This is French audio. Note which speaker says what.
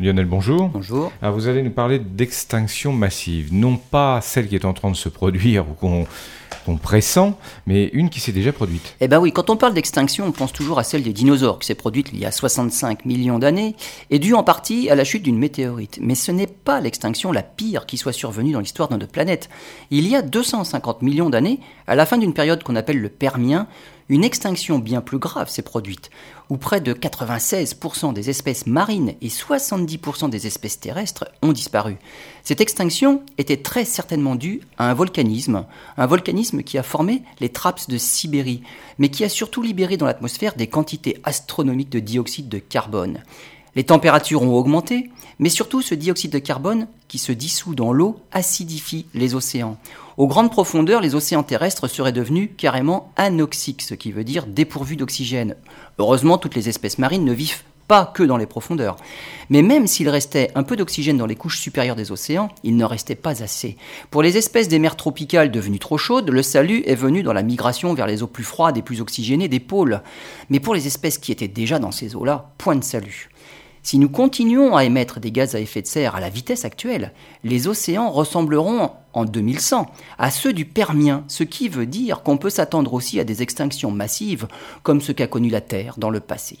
Speaker 1: Lionel, bonjour.
Speaker 2: Bonjour.
Speaker 1: Alors vous allez nous parler d'extinction massive, non pas celle qui est en train de se produire ou qu'on pressent, mais une qui s'est déjà produite.
Speaker 2: Eh bien oui, quand on parle d'extinction, on pense toujours à celle des dinosaures, qui s'est produite il y a 65 millions d'années, et due en partie à la chute d'une météorite. Mais ce n'est pas l'extinction la pire qui soit survenue dans l'histoire de notre planète. Il y a 250 millions d'années, à la fin d'une période qu'on appelle le Permien, une extinction bien plus grave s'est produite, où près de 96% des espèces marines et 70% des espèces terrestres ont disparu. Cette extinction était très certainement due à un volcanisme, un volcanisme qui a formé les trappes de Sibérie, mais qui a surtout libéré dans l'atmosphère des quantités astronomiques de dioxyde de carbone. Les températures ont augmenté, mais surtout ce dioxyde de carbone qui se dissout dans l'eau acidifie les océans. Aux grandes profondeurs, les océans terrestres seraient devenus carrément anoxiques, ce qui veut dire dépourvus d'oxygène. Heureusement, toutes les espèces marines ne vivent pas que dans les profondeurs. Mais même s'il restait un peu d'oxygène dans les couches supérieures des océans, il ne restait pas assez. Pour les espèces des mers tropicales devenues trop chaudes, le salut est venu dans la migration vers les eaux plus froides et plus oxygénées des pôles. Mais pour les espèces qui étaient déjà dans ces eaux-là, point de salut. Si nous continuons à émettre des gaz à effet de serre à la vitesse actuelle, les océans ressembleront en 2100 à ceux du Permien, ce qui veut dire qu'on peut s'attendre aussi à des extinctions massives comme ce qu'a connu la Terre dans le passé.